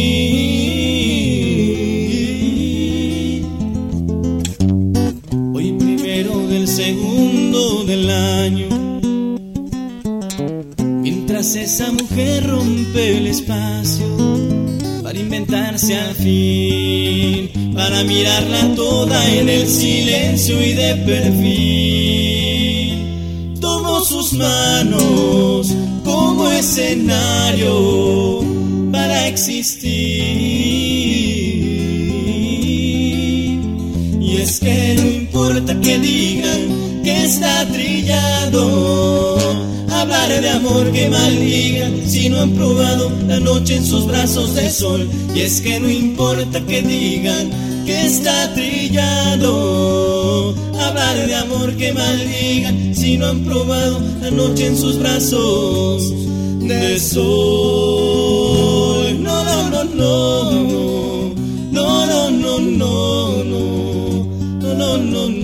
Hoy primero del segundo del año, mientras esa mujer rompe el espacio para inventarse al fin para mirarla toda en el silencio y de perfil. Tomo sus manos como escenario para existir. Y es que no importa que digan que está trillado hablar de amor que maldiga si no han probado la noche en sus brazos de sol. Y es que no importa que digan que está trillado. Hablar de amor que maldiga si no han probado la noche en sus brazos de sol. No, no, no, no, no, no, no, no, no, no, no, no, no,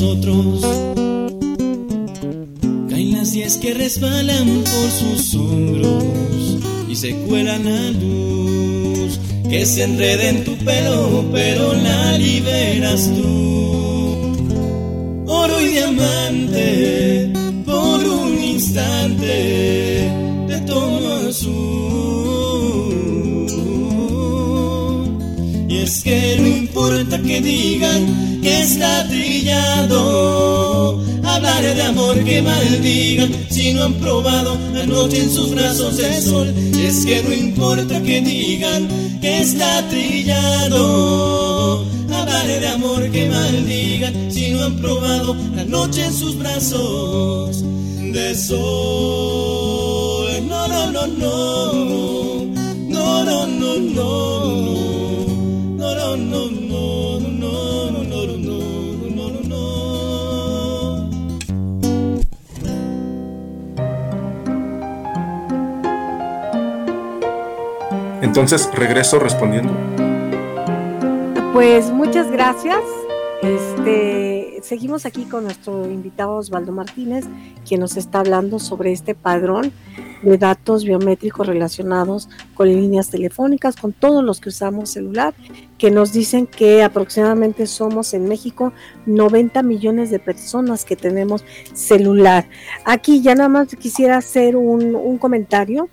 nosotros es que resbalan por sus hombros y se cuelan la luz que se enreda en tu pelo, pero la liberas tú. Oro y diamante, por un instante, te tomo azul. Y es que no importa que digan que está trillado. Hablaré de amor que maldigan si no han probado la noche en sus brazos de sol. Es que no importa que digan que está trillado. Hablaré de amor que maldigan si no han probado la noche en sus brazos de sol. No, no, no. No, no, no, no. No, no, no, no, Entonces, regreso respondiendo. Pues muchas gracias. Este, seguimos aquí con nuestro invitado Osvaldo Martínez, quien nos está hablando sobre este padrón de datos biométricos relacionados con líneas telefónicas, con todos los que usamos celular, que nos dicen que aproximadamente somos en México 90 millones de personas que tenemos celular. Aquí ya nada más quisiera hacer un, un comentario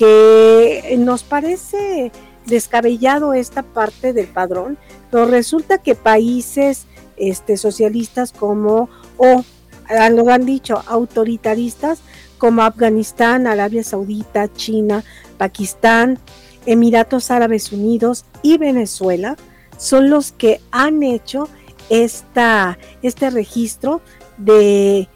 que nos parece descabellado esta parte del padrón, pero resulta que países este, socialistas como, o lo han dicho, autoritaristas, como Afganistán, Arabia Saudita, China, Pakistán, Emiratos Árabes Unidos y Venezuela, son los que han hecho esta, este registro de,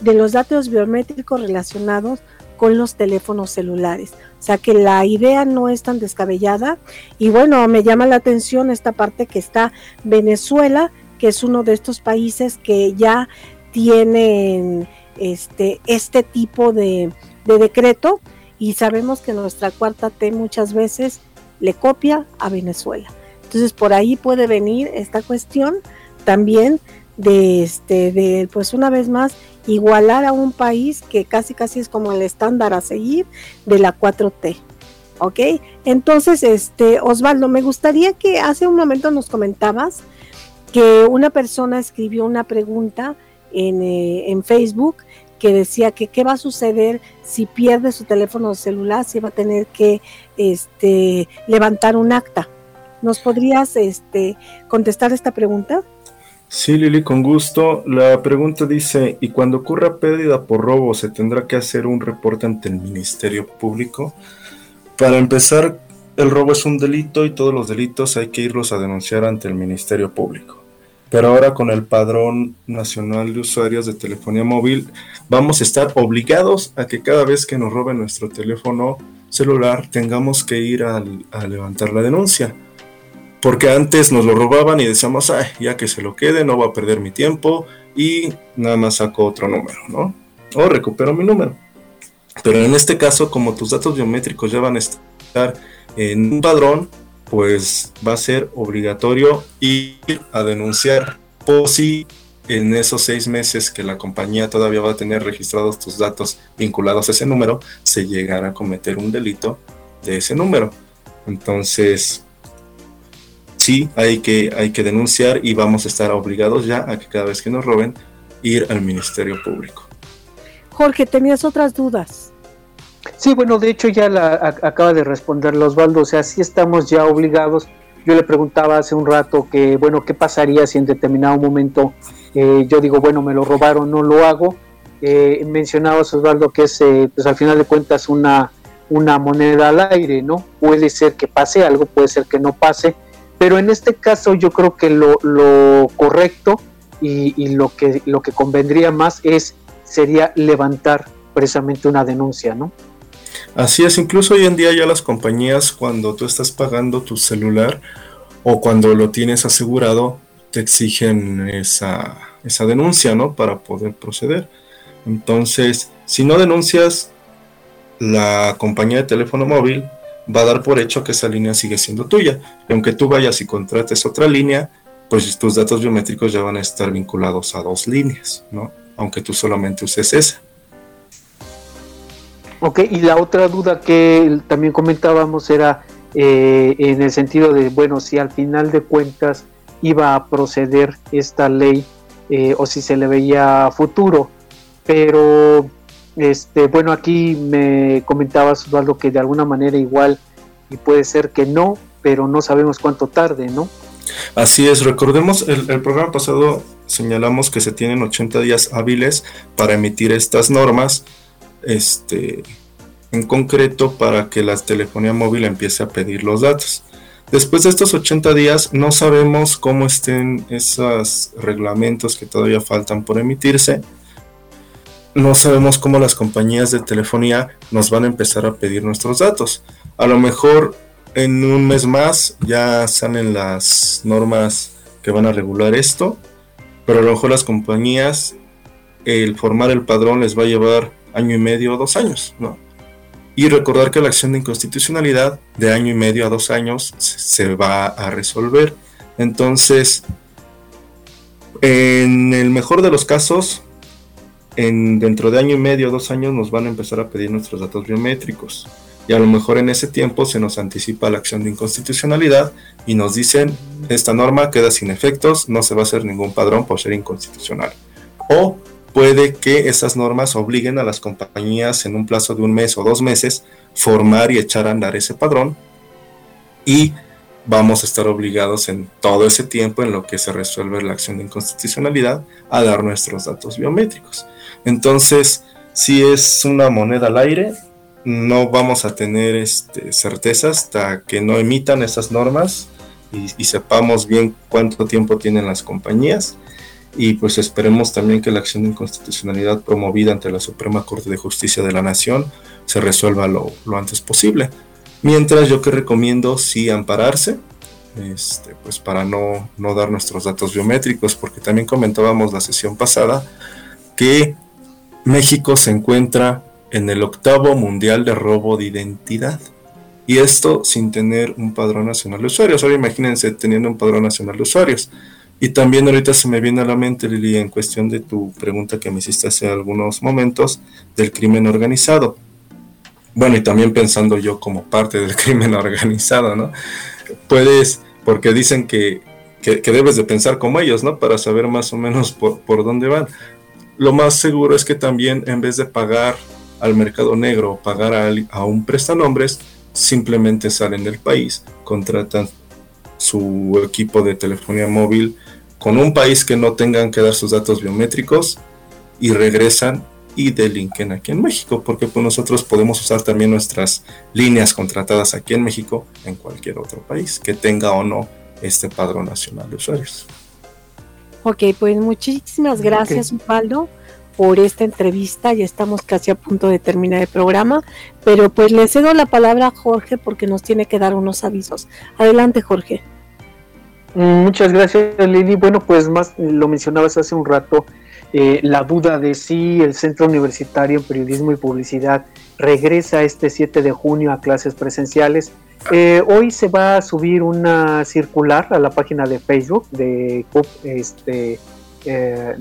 de los datos biométricos relacionados con los teléfonos celulares. O sea que la idea no es tan descabellada. Y bueno, me llama la atención esta parte que está Venezuela, que es uno de estos países que ya tienen este, este tipo de, de decreto y sabemos que nuestra cuarta T muchas veces le copia a Venezuela. Entonces por ahí puede venir esta cuestión también de este de pues una vez más igualar a un país que casi casi es como el estándar a seguir de la 4T. ¿Ok? Entonces, este, Osvaldo, me gustaría que hace un momento nos comentabas que una persona escribió una pregunta en, eh, en Facebook que decía que qué va a suceder si pierde su teléfono celular, si va a tener que este, levantar un acta. ¿Nos podrías este, contestar esta pregunta? Sí, Lili, con gusto. La pregunta dice, ¿y cuando ocurra pérdida por robo se tendrá que hacer un reporte ante el Ministerio Público? Para empezar, el robo es un delito y todos los delitos hay que irlos a denunciar ante el Ministerio Público. Pero ahora con el Padrón Nacional de Usuarios de Telefonía Móvil vamos a estar obligados a que cada vez que nos roben nuestro teléfono celular tengamos que ir a, a levantar la denuncia. Porque antes nos lo robaban y decíamos, ay, ya que se lo quede, no va a perder mi tiempo y nada más saco otro número, ¿no? O recupero mi número. Pero en este caso, como tus datos biométricos ya van a estar en un padrón, pues va a ser obligatorio ir a denunciar por si en esos seis meses que la compañía todavía va a tener registrados tus datos vinculados a ese número, se llegará a cometer un delito de ese número. Entonces, sí hay que, hay que denunciar y vamos a estar obligados ya a que cada vez que nos roben, ir al Ministerio Público. Jorge, tenías otras dudas. Sí, bueno, de hecho ya la a- acaba de responder Osvaldo, o sea, sí estamos ya obligados. Yo le preguntaba hace un rato que, bueno, ¿qué pasaría si en determinado momento eh, yo digo, bueno, me lo robaron, no lo hago? Eh, mencionabas, Osvaldo, que es, eh, pues al final de cuentas, una, una moneda al aire, ¿no? Puede ser que pase algo, puede ser que no pase, pero en este caso yo creo que lo, lo correcto y, lo, que, lo que convendría más es, sería levantar precisamente una denuncia, ¿no? Así es, incluso hoy en día ya las compañías cuando tú estás pagando tu celular o cuando lo tienes asegurado, te exigen esa, esa denuncia, ¿no? Para poder proceder. Entonces, si no denuncias, la compañía de teléfono móvil va a dar por hecho que esa línea sigue siendo tuya. Y aunque tú vayas y contrates otra línea, pues tus datos biométricos ya van a estar vinculados a dos líneas, ¿no? Aunque tú solamente uses esa. Ok, y la otra duda que también comentábamos era eh, en el sentido de, bueno, si al final de cuentas iba a proceder esta ley eh, o si se le veía futuro. Pero, este, bueno, aquí me comentabas, Osvaldo, que de alguna manera igual, y puede ser que no, pero no sabemos cuánto tarde, ¿no? Así es, recordemos, el, programa pasado señalamos que se tienen 80 días hábiles para emitir estas normas, este, en concreto para que la telefonía móvil empiece a pedir los datos. Después de estos 80 días no sabemos cómo estén esos reglamentos que todavía faltan por emitirse. No sabemos cómo las compañías de telefonía nos van a empezar a pedir nuestros datos. A lo mejor en un mes más ya salen las normas que van a regular esto, pero a lo mejor las compañías el formar el padrón les va a llevar año y medio o dos años, ¿no? Y recordar que la acción de inconstitucionalidad de año y medio a dos años se va a resolver. Entonces, en el mejor de los casos, en, dentro de año y medio dos años nos van a empezar a pedir nuestros datos biométricos. Y a lo mejor en ese tiempo se nos anticipa la acción de inconstitucionalidad y nos dicen, esta norma queda sin efectos, no se va a hacer ningún padrón por ser inconstitucional. O puede que esas normas obliguen a las compañías en un plazo de un mes o dos meses formar y echar a andar ese padrón y vamos a estar obligados en todo ese tiempo en lo que se resuelve la acción de inconstitucionalidad a dar nuestros datos biométricos. Entonces, si es una moneda al aire, no vamos a tener este, certeza hasta que no emitan esas normas y, y sepamos bien cuánto tiempo tienen las compañías y pues esperemos también que la acción de inconstitucionalidad promovida ante la Suprema Corte de Justicia de la Nación se resuelva lo, lo antes posible. Mientras yo que recomiendo sí ampararse, este, pues para no, no dar nuestros datos biométricos, porque también comentábamos la sesión pasada que México se encuentra en el octavo mundial de robo de identidad. Y esto sin tener un padrón nacional de usuarios. Ahora imagínense teniendo un padrón nacional de usuarios. Y también ahorita se me viene a la mente, Lili, en cuestión de tu pregunta que me hiciste hace algunos momentos del crimen organizado. Bueno, y también pensando yo como parte del crimen organizado, ¿no? Puedes, porque dicen que, que, que debes de pensar como ellos, ¿no? Para saber más o menos por, por dónde van. Lo más seguro es que también en vez de pagar al mercado negro o pagar a, a un prestanombres, simplemente salen del país, contratan su equipo de telefonía móvil con un país que no tengan que dar sus datos biométricos y regresan y delinquen aquí en México, porque pues nosotros podemos usar también nuestras líneas contratadas aquí en México en cualquier otro país que tenga o no este padrón nacional de usuarios. Ok, pues muchísimas gracias, okay. por esta entrevista. Ya estamos casi a punto de terminar el programa, pero pues le cedo la palabra a Jorge porque nos tiene que dar unos avisos. Adelante, Jorge. Muchas gracias, Lili. Bueno, pues más lo mencionabas hace un rato, eh, la duda de si el Centro Universitario en Periodismo y Publicidad regresa este 7 de junio a clases presenciales. Eh, hoy se va a subir una circular a la página de Facebook de CUP, este, eh.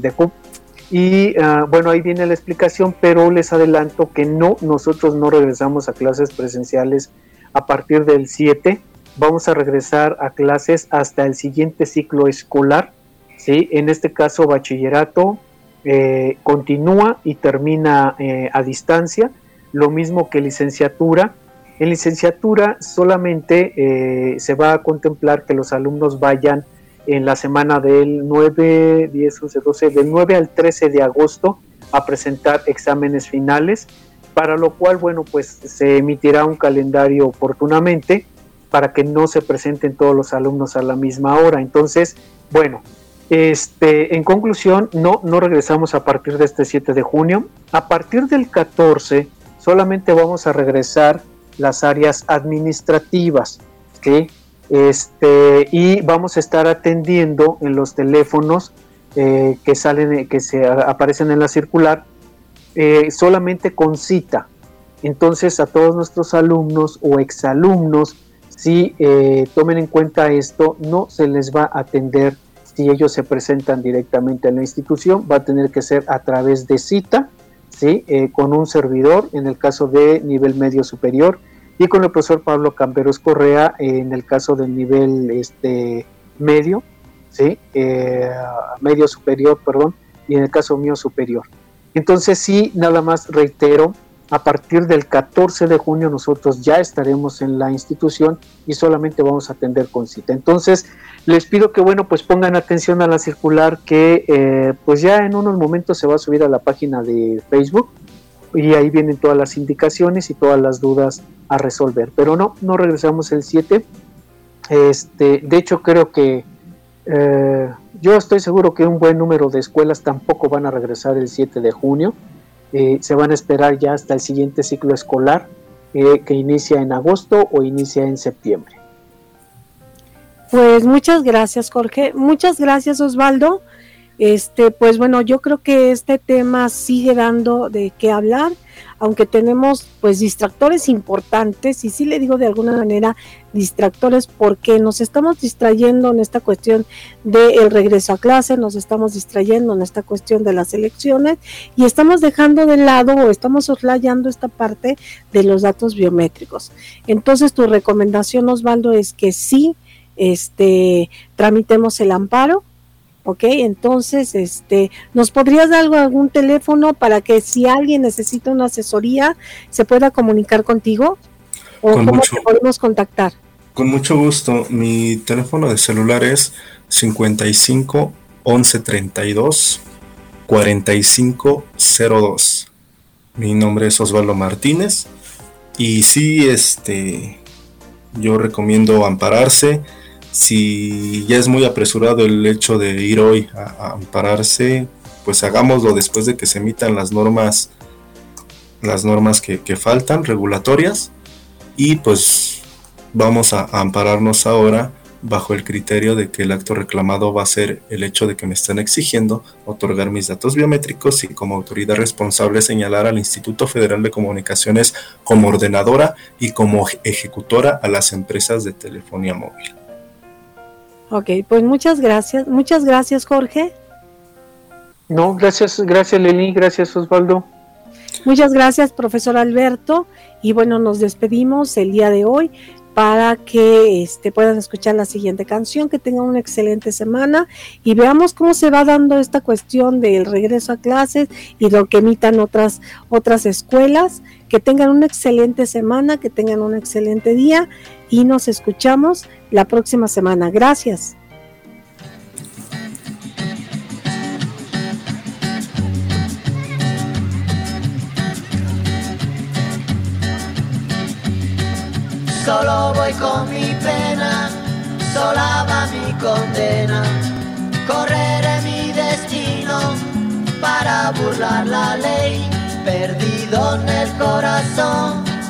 Y uh, bueno, ahí viene la explicación, pero les adelanto que no, nosotros no regresamos a clases presenciales a partir del 7 vamos a regresar a clases hasta el siguiente ciclo escolar, ¿sí? En este caso, bachillerato eh, continúa y termina eh, a distancia, lo mismo que licenciatura. En licenciatura solamente eh, se va a contemplar que los alumnos vayan en la semana del 9, 10, 11, 12, del 9 al 13 de agosto a presentar exámenes finales, para lo cual, bueno, pues se emitirá un calendario oportunamente para que no se presenten todos los alumnos a la misma hora. Entonces, bueno, este, en conclusión, no, regresamos a partir de este 7 de junio. A partir del 14 solamente vamos a regresar las áreas administrativas, ¿sí? Este, y vamos a estar atendiendo en los teléfonos eh, que salen, que se aparecen en la circular, eh, solamente con cita. Entonces a todos nuestros alumnos o exalumnos si eh, tomen en cuenta esto, no se les va a atender si ellos se presentan directamente a la institución, va a tener que ser a través de cita, ¿sí? Eh, con un servidor en el caso de nivel medio superior y con el profesor Pablo Camperos Correa en el caso del nivel este, medio, ¿sí? Eh, medio superior, perdón, y en el caso mío superior. Entonces sí, nada más reitero A partir del 14 de junio nosotros ya estaremos en la institución y solamente vamos a atender con cita. Entonces, les pido que, bueno, pues pongan atención a la circular que eh, pues ya en unos momentos se va a subir a la página de Facebook y ahí vienen todas las indicaciones y todas las dudas a resolver. Pero no, no regresamos el 7. Este, de hecho, creo que eh, yo estoy seguro que un buen número de escuelas tampoco van a regresar el 7 de junio. Eh, se van a esperar ya hasta el siguiente ciclo escolar eh, que inicia en agosto o inicia en septiembre. Pues muchas gracias, Jorge. Muchas gracias, Osvaldo. Este, pues bueno, yo creo que este tema sigue dando de qué hablar, aunque tenemos pues distractores importantes, y sí le digo de alguna manera distractores porque nos estamos distrayendo en esta cuestión del regreso a clase, nos estamos distrayendo en esta cuestión de las elecciones y estamos dejando de lado o estamos soslayando esta parte de los datos biométricos. Entonces tu recomendación, Osvaldo, es que sí, este, tramitemos el amparo, ¿ok? Entonces, este, ¿nos podrías dar algún teléfono para que si alguien necesita una asesoría se pueda comunicar contigo? ¿O cómo te podemos contactar? Con mucho gusto. Mi teléfono de celular es 55 11 32 45 02. Mi nombre es Osvaldo Martínez y sí, este, yo recomiendo ampararse si ya es muy apresurado el hecho de ir hoy a, ampararse, pues hagámoslo después de que se emitan las normas, las normas que, faltan, regulatorias, y pues vamos a, ampararnos ahora bajo el criterio de que el acto reclamado va a ser el hecho de que me están exigiendo otorgar mis datos biométricos y como autoridad responsable señalar al Instituto Federal de Comunicaciones como ordenadora y como ejecutora a las empresas de telefonía móvil. Ok, pues muchas gracias. Muchas gracias, Jorge. No, gracias, gracias Leli, gracias Osvaldo. Muchas gracias, profesor Alberto. Y bueno, nos despedimos el día de hoy para que este, puedan escuchar la siguiente canción, que tengan una excelente semana y veamos cómo se va dando esta cuestión del regreso a clases y lo que emitan otras, otras escuelas. Que tengan una excelente semana, que tengan un excelente día y nos escuchamos la próxima semana. Gracias. Solo voy con mi pena, sola va mi condena. Correré mi destino para burlar la ley, perdido en el corazón